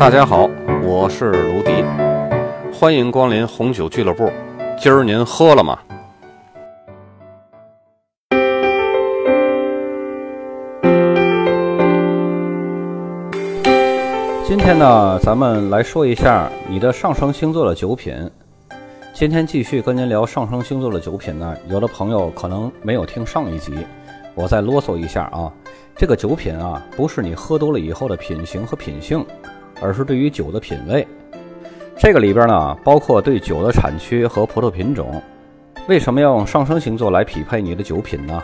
大家好，我是卢迪，欢迎光临红酒俱乐部。今儿您喝了吗？今天呢，咱们来说一下你的上升星座的酒品。今天继续跟您聊上升星座的酒品呢，有的朋友可能没有听上一集，我再啰嗦一下啊。这个酒品啊，不是你喝多了以后的品行和品性，而是对于酒的品味。这个里边呢，包括对酒的产区和葡萄品种。为什么要用上升星座来匹配你的酒品呢？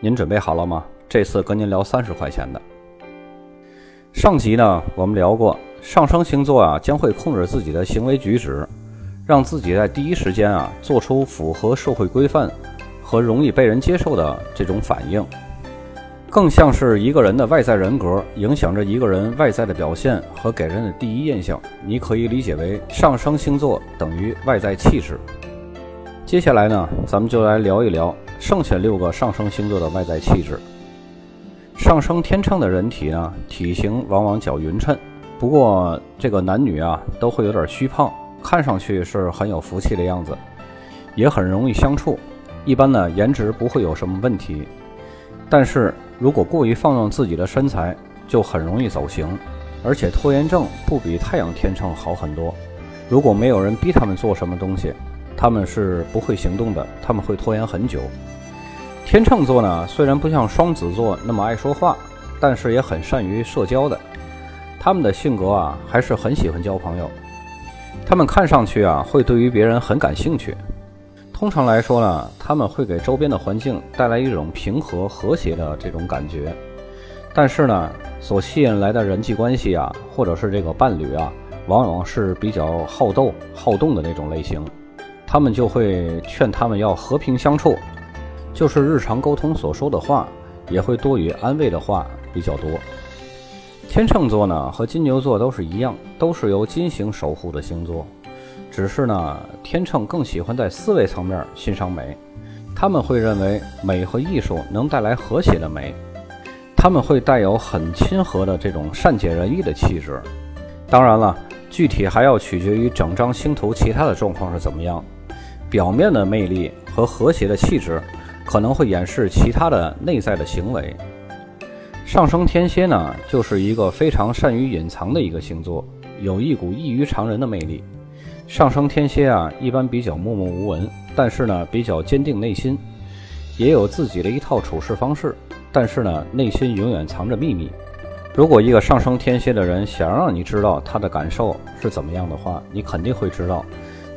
您准备好了吗？这次跟您聊三十块钱的。上集呢，我们聊过上升星座啊，将会控制自己的行为举止，让自己在第一时间啊，做出符合社会规范和容易被人接受的这种反应，更像是一个人的外在人格，影响着一个人外在的表现和给人的第一印象。你可以理解为上升星座等于外在气质。接下来呢，咱们就来聊一聊剩下六个上升星座的外在气质。上升天秤的人体呢，体型往往较匀称，不过这个男女啊都会有点虚胖，看上去是很有福气的样子，也很容易相处。一般呢颜值不会有什么问题，但是如果过于放纵自己的身材，就很容易走形。而且拖延症不比太阳天秤好很多。如果没有人逼他们做什么东西，他们是不会行动的，他们会拖延很久。天秤座呢，虽然不像双子座那么爱说话，但是也很善于社交的。他们的性格啊，还是很喜欢交朋友。他们看上去啊，会对于别人很感兴趣。通常来说呢，他们会给周边的环境带来一种平和和谐的这种感觉。但是呢，所吸引来的人际关系啊，或者是这个伴侣啊，往往是比较好斗、好动的那种类型。他们就会劝他们要和平相处。就是日常沟通所说的话，也会多于安慰的话比较多。天秤座呢和金牛座都是一样，都是由金星守护的星座，只是呢天秤更喜欢在思维层面欣赏美，他们会认为美和艺术能带来和谐的美，他们会带有很亲和的这种善解人意的气质。当然了，具体还要取决于整张星图其他的状况是怎么样，表面的魅力和和谐的气质。可能会掩饰其他的内在的行为。上升天蝎呢，就是一个非常善于隐藏的一个星座，有一股异于常人的魅力。上升天蝎啊，一般比较默默无闻，但是呢，比较坚定内心，也有自己的一套处事方式，但是呢，内心永远藏着秘密。如果一个上升天蝎的人想让你知道他的感受是怎么样的话，你肯定会知道；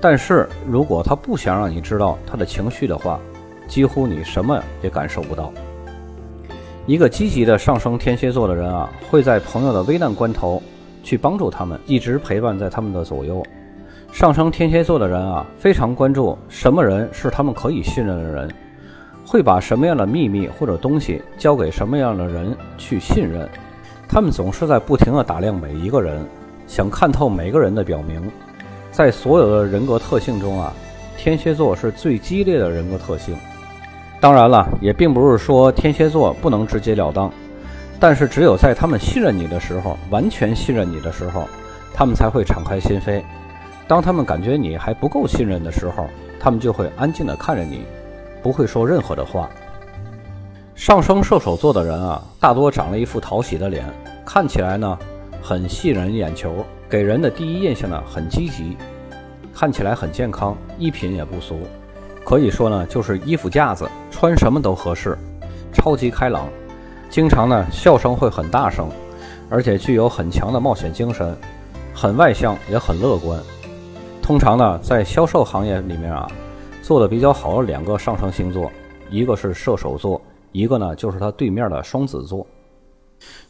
但是如果他不想让你知道他的情绪的话，几乎你什么也感受不到。一个积极的上升天蝎座的人啊，会在朋友的危难关头去帮助他们，一直陪伴在他们的左右。上升天蝎座的人啊，非常关注什么人是他们可以信任的人，会把什么样的秘密或者东西交给什么样的人去信任。他们总是在不停地打量每一个人，想看透每个人的表明。在所有的人格特性中啊，天蝎座是最激烈的人格特性。当然了，也并不是说天蝎座不能直截了当，但是只有在他们信任你的时候，完全信任你的时候，他们才会敞开心扉。当他们感觉你还不够信任的时候，他们就会安静地看着你，不会说任何的话。上升射手座的人啊，大多长了一副讨喜的脸，看起来呢很吸引人眼球，给人的第一印象呢很积极，看起来很健康，衣品也不俗。可以说呢，就是衣服架子，穿什么都合适，超级开朗，经常呢笑声会很大声，而且具有很强的冒险精神，很外向也很乐观。通常呢，在销售行业里面啊，做的比较好的两个上升星座，一个是射手座，一个呢就是它对面的双子座。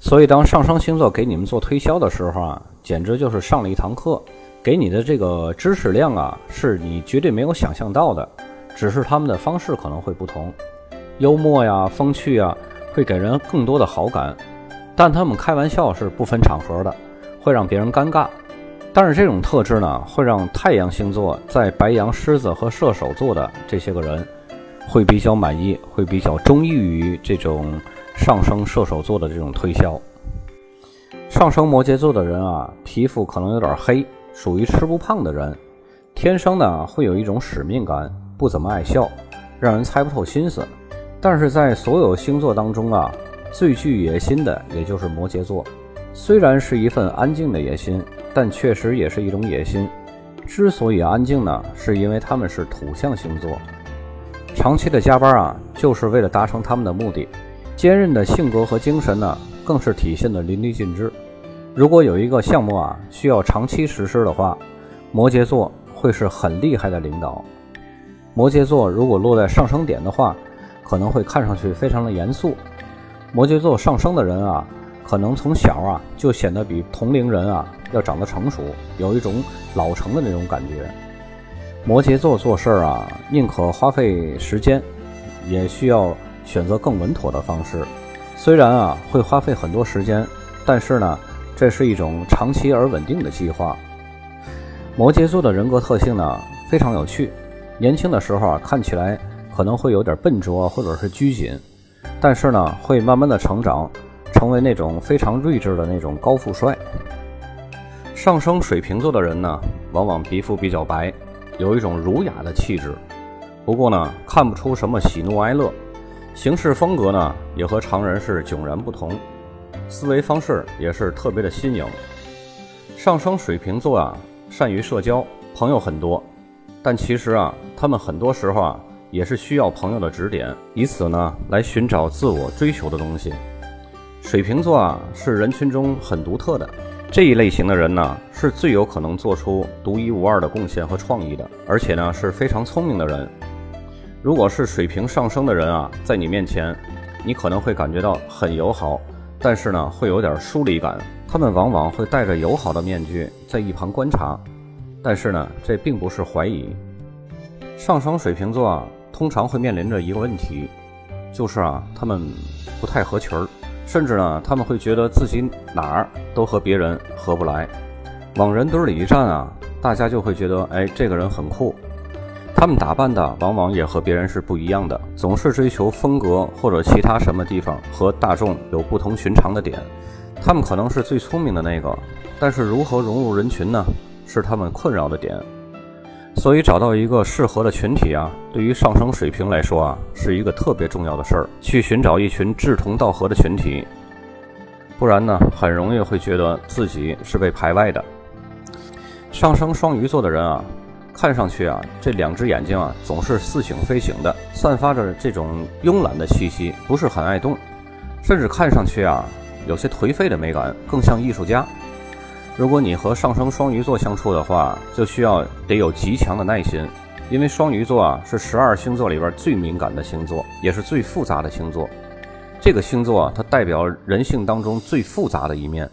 所以当上升星座给你们做推销的时候啊，简直就是上了一堂课，给你的这个知识量啊，是你绝对没有想象到的。只是他们的方式可能会不同，幽默呀、风趣呀，会给人更多的好感。但他们开玩笑是不分场合的，会让别人尴尬。但是这种特质呢，会让太阳星座在白羊、狮子和射手座的这些个人，会比较满意，会比较中意于这种上升射手座的这种推销。上升摩羯座的人啊，皮肤可能有点黑，属于吃不胖的人，天生呢会有一种使命感，不怎么爱笑，让人猜不透心思。但是在所有星座当中啊，最具野心的也就是摩羯座。虽然是一份安静的野心，但确实也是一种野心。之所以安静呢，是因为他们是土象星座，长期的加班啊，就是为了达成他们的目的。坚韧的性格和精神呢，更是体现的淋漓尽致。如果有一个项目啊需要长期实施的话，摩羯座会是很厉害的领导。摩羯座如果落在上升点的话，可能会看上去非常的严肃。摩羯座上升的人啊，可能从小啊就显得比同龄人啊要长得成熟，有一种老成的那种感觉。摩羯座做事儿啊，宁可花费时间，也需要。选择更稳妥的方式，虽然啊会花费很多时间，但是呢，这是一种长期而稳定的计划。摩羯座的人格特性呢非常有趣，年轻的时候啊看起来可能会有点笨拙或者是拘谨，但是呢会慢慢的成长，成为那种非常睿智的那种高富帅。上升水瓶座的人呢，往往皮肤比较白，有一种儒雅的气质，不过呢看不出什么喜怒哀乐。行事风格呢，也和常人是迥然不同，思维方式也是特别的新颖。上升水瓶座啊，善于社交，朋友很多，但其实啊，他们很多时候啊，也是需要朋友的指点，以此呢来寻找自我追求的东西。水瓶座啊，是人群中很独特的这一类型的人呢，是最有可能做出独一无二的贡献和创意的，而且呢是非常聪明的人。如果是水平上升的人啊，在你面前，你可能会感觉到很友好，但是呢，会有点疏离感。他们往往会戴着友好的面具在一旁观察，但是呢，这并不是怀疑。上升水瓶座啊，通常会面临着一个问题，就是啊，他们不太合群儿，甚至呢，他们会觉得自己哪儿都和别人合不来，往人堆里一站啊，大家就会觉得，哎，这个人很酷。他们打扮的往往也和别人是不一样的，总是追求风格或者其他什么地方和大众有不同寻常的点。他们可能是最聪明的那个，但是如何融入人群呢？是他们困扰的点。所以找到一个适合的群体啊，对于上升水平来说啊，是一个特别重要的事儿。去寻找一群志同道合的群体，不然呢，很容易会觉得自己是被排外的。上升双鱼座的人啊。看上去啊，这两只眼睛啊，总是似醒非醒的，散发着这种慵懒的气息，不是很爱动，甚至看上去啊，有些颓废的美感，更像艺术家。如果你和上升双鱼座相处的话，就需要得有极强的耐心，因为双鱼座啊是十二星座里边最敏感的星座，也是最复杂的星座。这个星座啊它代表人性当中最复杂的一面。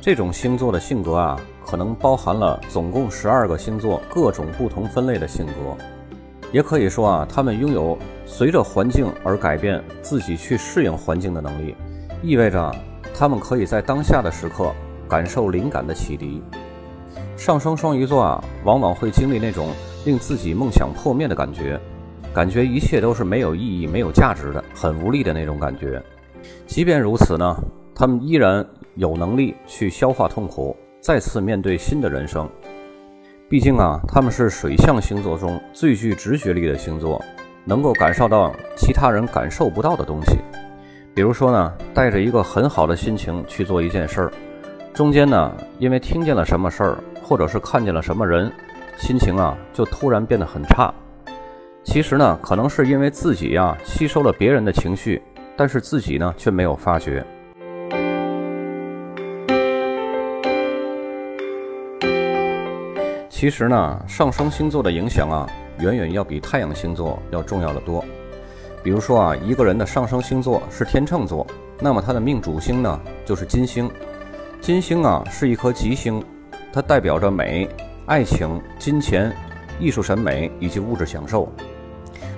这种星座的性格啊。可能包含了总共十二个星座各种不同分类的性格，也可以说啊，他们拥有随着环境而改变自己去适应环境的能力，意味着他们可以在当下的时刻感受灵感的启迪。上升双鱼座啊，往往会经历那种令自己梦想破灭的感觉，感觉一切都是没有意义、没有价值的，很无力的那种感觉。即便如此呢，他们依然有能力去消化痛苦。再次面对新的人生，毕竟啊，他们是水象星座中最具直觉力的星座，能够感受到其他人感受不到的东西。比如说呢，带着一个很好的心情去做一件事儿，中间呢，因为听见了什么事儿，或者是看见了什么人，心情啊就突然变得很差。其实呢，可能是因为自己呀吸收了别人的情绪，但是自己呢却没有发觉。其实呢，上升星座的影响啊，远远要比太阳星座要重要的多。比如说啊，一个人的上升星座是天秤座，那么他的命主星呢就是金星。金星啊是一颗吉星，它代表着美、爱情、金钱、艺术审美以及物质享受。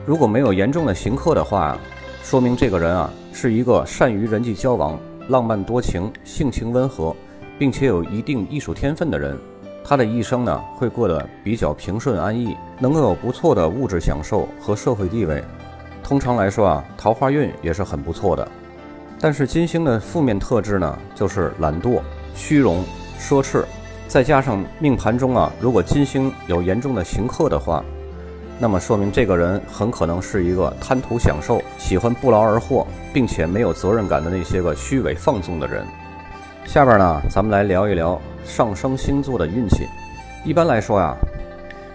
如果没有严重的刑克的话，说明这个人啊是一个善于人际交往、浪漫多情、性情温和，并且有一定艺术天分的人。他的一生呢，会过得比较平顺安逸，能够有不错的物质享受和社会地位。通常来说啊，桃花运也是很不错的。但是金星的负面特质呢，就是懒惰、虚荣、奢侈，再加上命盘中啊，如果金星有严重的刑克的话，那么说明这个人很可能是一个贪图享受、喜欢不劳而获，并且没有责任感的那些个虚伪放纵的人。下边呢，咱们来聊一聊上升星座的运气。一般来说呀，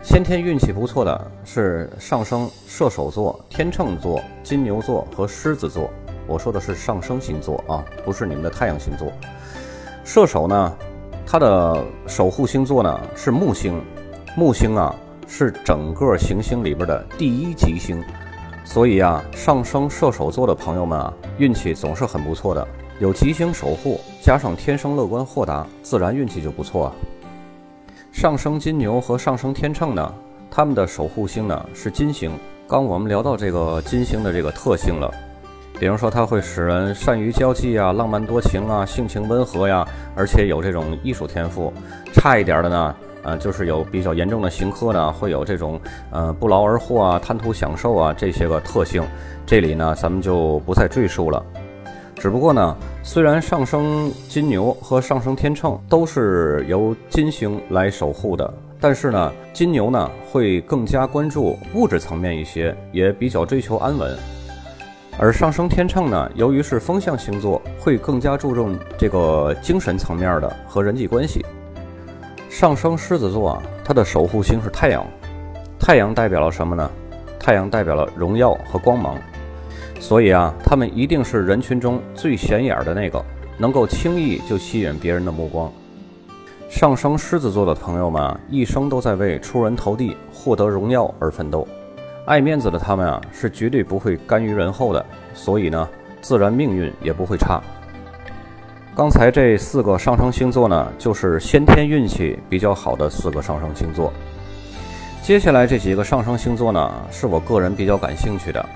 先天运气不错的是上升射手座、天秤座、金牛座和狮子座。我说的是上升星座啊，不是你们的太阳星座。射手呢，它的守护星座呢是木星，木星啊是整个行星里边的第一吉星，所以啊，上升射手座的朋友们啊，运气总是很不错的。有吉星守护，加上天生乐观豁达，自然运气就不错啊。上升金牛和上升天秤呢，他们的守护星呢是金星。刚我们聊到这个金星的这个特性了。比如说，它会使人善于交际啊，浪漫多情啊，性情温和呀，而且有这种艺术天赋。差一点的呢，呃，就是有比较严重的刑科呢，会有这种呃不劳而获啊，贪图享受啊这些个特性。这里呢，咱们就不再赘述了。只不过呢，虽然上升金牛和上升天秤都是由金星来守护的，但是呢，金牛呢会更加关注物质层面一些，也比较追求安稳。而上升天秤呢，由于是风象星座，会更加注重这个精神层面的和人际关系。上升狮子座啊，它的守护星是太阳，太阳代表了什么呢？太阳代表了荣耀和光芒，所以啊，他们一定是人群中最显眼的那个，能够轻易就吸引别人的目光。上升狮子座的朋友们啊，一生都在为出人头地、获得荣耀而奋斗。爱面子的他们啊，是绝对不会甘于人后的，所以呢，自然命运也不会差。刚才这四个上升星座呢，就是先天运气比较好的四个上升星座。接下来这几个上升星座呢，是我个人比较感兴趣的，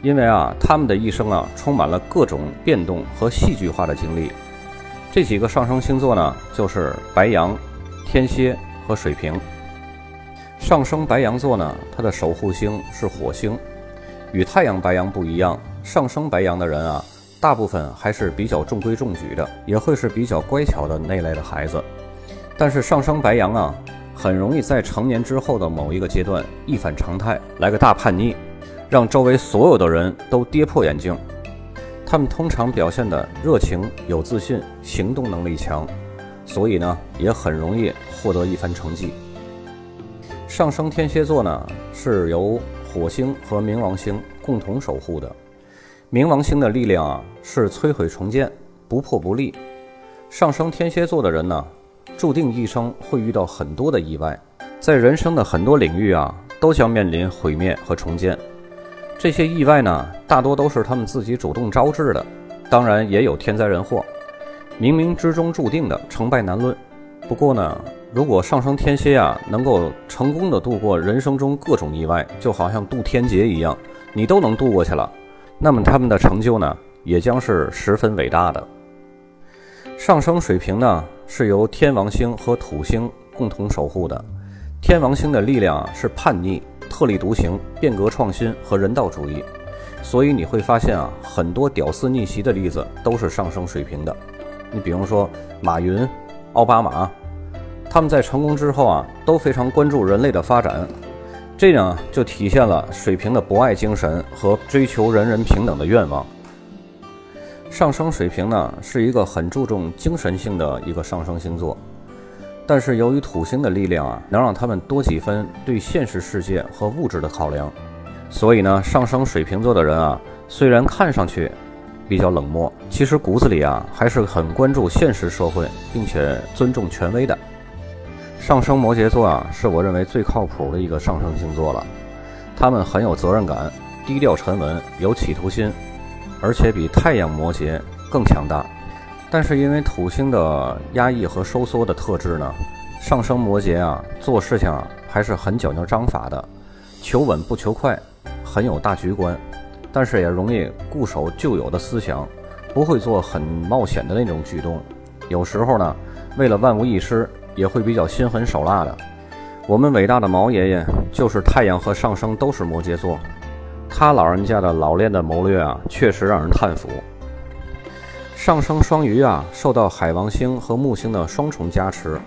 因为啊，他们的一生啊，充满了各种变动和戏剧化的经历。这几个上升星座呢，就是白羊、天蝎和水瓶。上升白羊座呢，它的守护星是火星，与太阳白羊不一样。上升白羊的人啊，大部分还是比较中规中矩的，也会是比较乖巧的那类的孩子。但是上升白羊啊，很容易在成年之后的某一个阶段一反常态，来个大叛逆，让周围所有的人都跌破眼镜。他们通常表现的热情、有自信、行动能力强，所以呢，也很容易获得一番成绩。上升天蝎座呢，是由火星和冥王星共同守护的。冥王星的力量啊，是摧毁重建，不破不立。上升天蝎座的人呢，注定一生会遇到很多的意外，在人生的很多领域啊，都将面临毁灭和重建。这些意外呢，大多都是他们自己主动招致的，当然也有天灾人祸，冥冥之中注定的，成败难论。不过呢。如果上升天蝎啊，能够成功的度过人生中各种意外，就好像渡天劫一样，你都能渡过去了，那么他们的成就呢，也将是十分伟大的。上升水平呢，是由天王星和土星共同守护的。天王星的力量啊，是叛逆、特立独行、变革创新和人道主义，所以你会发现啊，很多屌丝逆袭的例子都是上升水平的。你比如说马云、奥巴马。他们在成功之后啊，都非常关注人类的发展，这样就体现了水瓶的博爱精神和追求人人平等的愿望。上升水平呢，是一个很注重精神性的一个上升星座，但是由于土星的力量啊，能让他们多几分对现实世界和物质的考量，所以呢，上升水瓶座的人啊，虽然看上去比较冷漠，其实骨子里啊，还是很关注现实社会，并且尊重权威的。上升摩羯座啊，是我认为最靠谱的一个上升星座了。他们很有责任感，低调沉稳，有企图心，而且比太阳摩羯更强大。但是因为土星的压抑和收缩的特质呢，上升摩羯啊，做事情啊还是很讲究章法的，求稳不求快，很有大局观，但是也容易固守旧有的思想，不会做很冒险的那种举动。有时候呢，为了万无一失。也会比较心狠手辣的。我们伟大的毛爷爷就是太阳和上升都是摩羯座，他老人家的老练的谋略啊，确实让人叹服。上升双鱼啊，受到海王星和木星的双重加持，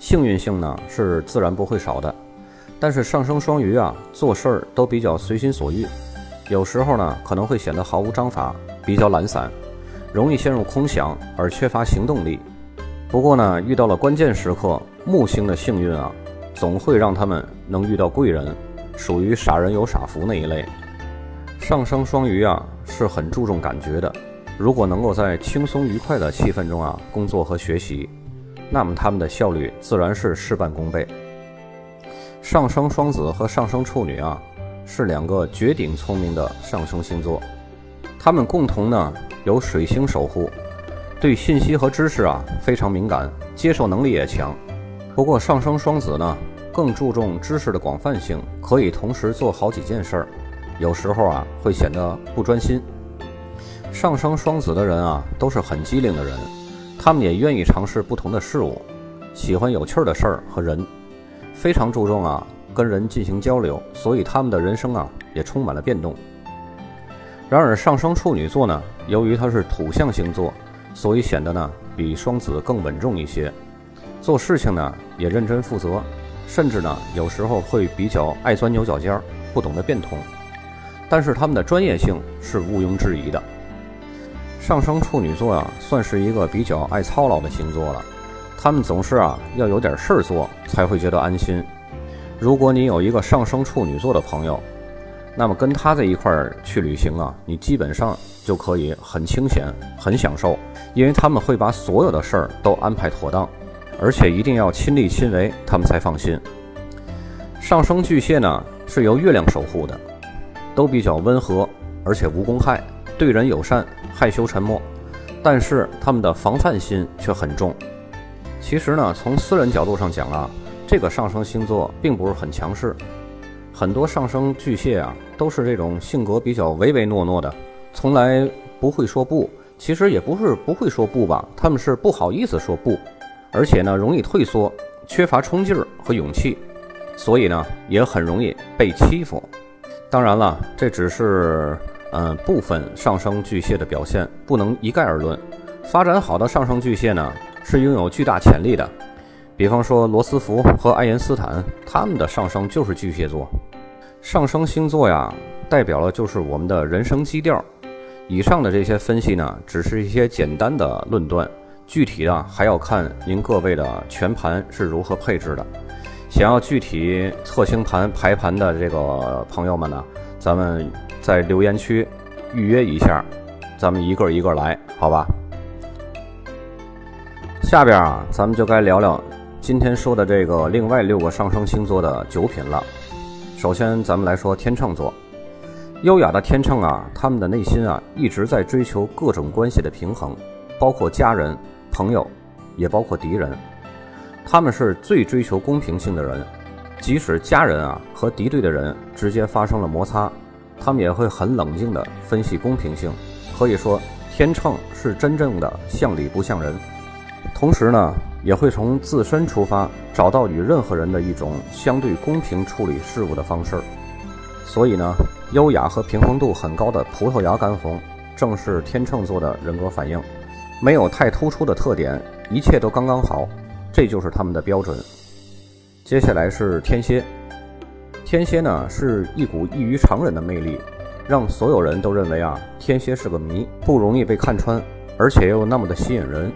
幸运性呢是自然不会少的。但是上升双鱼啊，做事儿都比较随心所欲，有时候呢可能会显得毫无章法，比较懒散，容易陷入空想而缺乏行动力。不过呢，遇到了关键时刻，木星的幸运啊，总会让他们能遇到贵人，属于傻人有傻福那一类。上升双鱼啊，是很注重感觉的。如果能够在轻松愉快的气氛中啊工作和学习，那么他们的效率自然是事半功倍。上升双子和上升处女啊，是两个绝顶聪明的上升星座，他们共同呢有水星守护，对信息和知识啊非常敏感，接受能力也强。不过上升双子呢更注重知识的广泛性，可以同时做好几件事儿，有时候啊会显得不专心。上升双子的人啊都是很机灵的人，他们也愿意尝试不同的事物，喜欢有趣的事儿和人。非常注重啊跟人进行交流，所以他们的人生啊也充满了变动。然而上升处女座呢，由于它是土象星座，所以显得呢比双子更稳重一些，做事情呢也认真负责，甚至呢有时候会比较爱钻牛角尖儿，不懂得变通。但是他们的专业性是毋庸置疑的。上升处女座啊，算是一个比较爱操劳的星座了。他们总是啊要有点事儿做才会觉得安心。如果你有一个上升处女座的朋友，那么跟他在一块儿去旅行啊，你基本上就可以很清闲、很享受，因为他们会把所有的事儿都安排妥当，而且一定要亲力亲为，他们才放心。上升巨蟹呢是由月亮守护的，都比较温和，而且无公害，对人友善，害羞沉默，但是他们的防范心却很重。其实呢，从私人角度上讲啊，这个上升星座并不是很强势。很多上升巨蟹啊，都是这种性格比较唯唯诺诺的，从来不会说不。其实也不是不会说不吧，他们是不好意思说不，而且呢，容易退缩，缺乏冲劲儿和勇气，所以呢，也很容易被欺负。当然了，这只是嗯部分上升巨蟹的表现，不能一概而论。发展好的上升巨蟹呢？是拥有巨大潜力的，比方说罗斯福和爱因斯坦，他们的上升就是巨蟹座。上升星座呀，代表了就是我们的人生基调。以上的这些分析呢，只是一些简单的论断，具体的还要看您各位的全盘是如何配置的。想要具体测星盘排盘的这个朋友们呢，咱们在留言区预约一下，咱们一个一个来，好吧？下边啊，咱们就该聊聊今天说的这个另外六个上升星座的九品了。首先，咱们来说天秤座。优雅的天秤啊，他们的内心啊一直在追求各种关系的平衡，包括家人、朋友，也包括敌人。他们是最追求公平性的人，即使家人啊和敌对的人之间发生了摩擦，他们也会很冷静地分析公平性。可以说，天秤是真正的像理不像人。同时呢，也会从自身出发，找到与任何人的一种相对公平处理事物的方式。所以呢，优雅和平衡度很高的葡萄牙干红，正是天秤座的人格反应。没有太突出的特点，一切都刚刚好，这就是他们的标准。接下来是天蝎，天蝎呢是一股异于常人的魅力，让所有人都认为啊，天蝎是个谜，不容易被看穿，而且又那么的吸引人。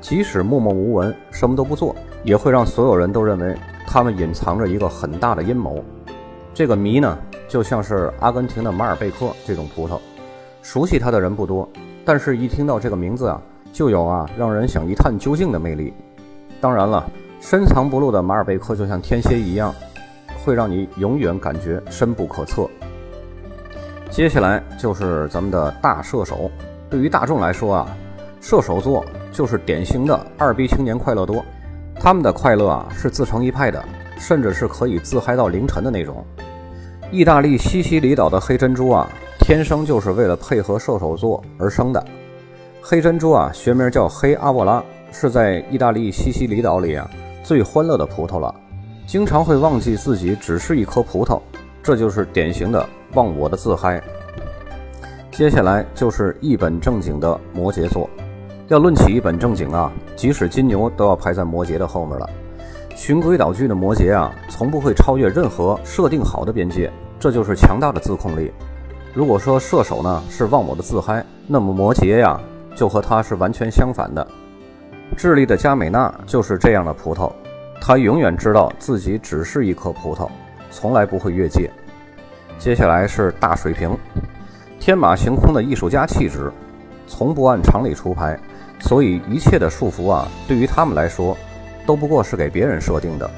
即使默默无闻，什么都不做，也会让所有人都认为他们隐藏着一个很大的阴谋。这个谜呢，就像是阿根廷的马尔贝克这种葡萄，熟悉它的人不多，但是一听到这个名字啊，就有啊让人想一探究竟的魅力。当然了，深藏不露的马尔贝克就像天蝎一样，会让你永远感觉深不可测。接下来就是咱们的大射手，对于大众来说啊，射手座。就是典型的二逼青年快乐多，他们的快乐啊是自成一派的，甚至是可以自嗨到凌晨的那种。意大利西西里岛的黑珍珠啊，天生就是为了配合射手座而生的。黑珍珠啊，学名叫黑阿沃拉，是在意大利西西里岛里啊最欢乐的葡萄了，经常会忘记自己只是一颗葡萄，这就是典型的忘我的自嗨。接下来就是一本正经的摩羯座。要论起一本正经啊，即使金牛都要排在摩羯的后面了。循规蹈矩的摩羯啊，从不会超越任何设定好的边界，这就是强大的自控力。如果说射手呢是忘我的自嗨，那么摩羯呀就和他是完全相反的。智利的加美娜就是这样的葡萄，她永远知道自己只是一颗葡萄，从来不会越界。接下来是大水瓶，天马行空的艺术家气质，从不按常理出牌，所以一切的束缚啊，对于他们来说，都不过是给别人设定的，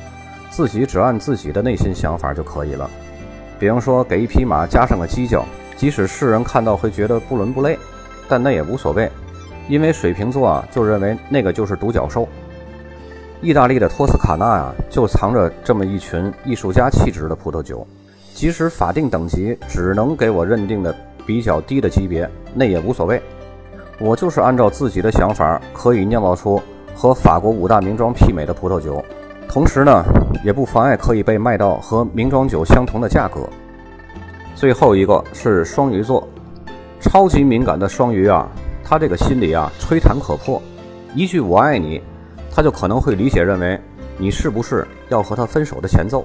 自己只按自己的内心想法就可以了。比方说，给一匹马加上个犄角。即使世人看到会觉得不伦不类，但那也无所谓，因为水瓶座啊就认为那个就是独角兽。意大利的托斯卡纳呀就藏着这么一群艺术家气质的葡萄酒，即使法定等级只能给我认定的比较低的级别，那也无所谓。我就是按照自己的想法，可以酿造出和法国五大名庄媲美的葡萄酒，同时呢，也不妨碍可以被卖到和名庄酒相同的价格。最后一个是双鱼座，超级敏感的双鱼啊，他这个心里啊吹弹可破，一句“我爱你”，他就可能会理解认为你是不是要和他分手的前奏。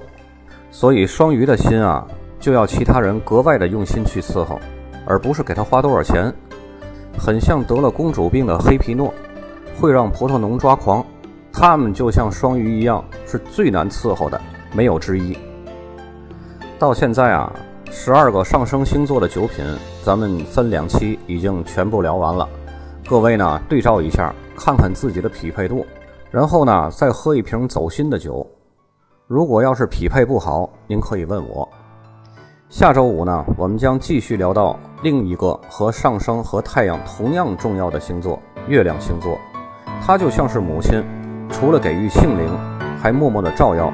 所以双鱼的心啊，就要其他人格外的用心去伺候，而不是给他花多少钱。很像得了公主病的黑皮诺，会让葡萄农抓狂。他们就像双鱼一样，是最难伺候的，没有之一。到现在啊。十二个上升星座的酒品，咱们分两期已经全部聊完了。各位呢，对照一下，看看自己的匹配度，然后呢，再喝一瓶走心的酒。如果要是匹配不好，您可以问我。下周五呢，我们将继续聊到另一个和上升和太阳同样重要的星座——月亮星座。它就像是母亲，除了给予性灵，还默默的照耀。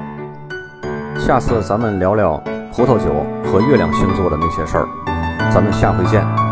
下次咱们聊聊。葡萄酒和月亮星座的那些事儿，咱们下回见。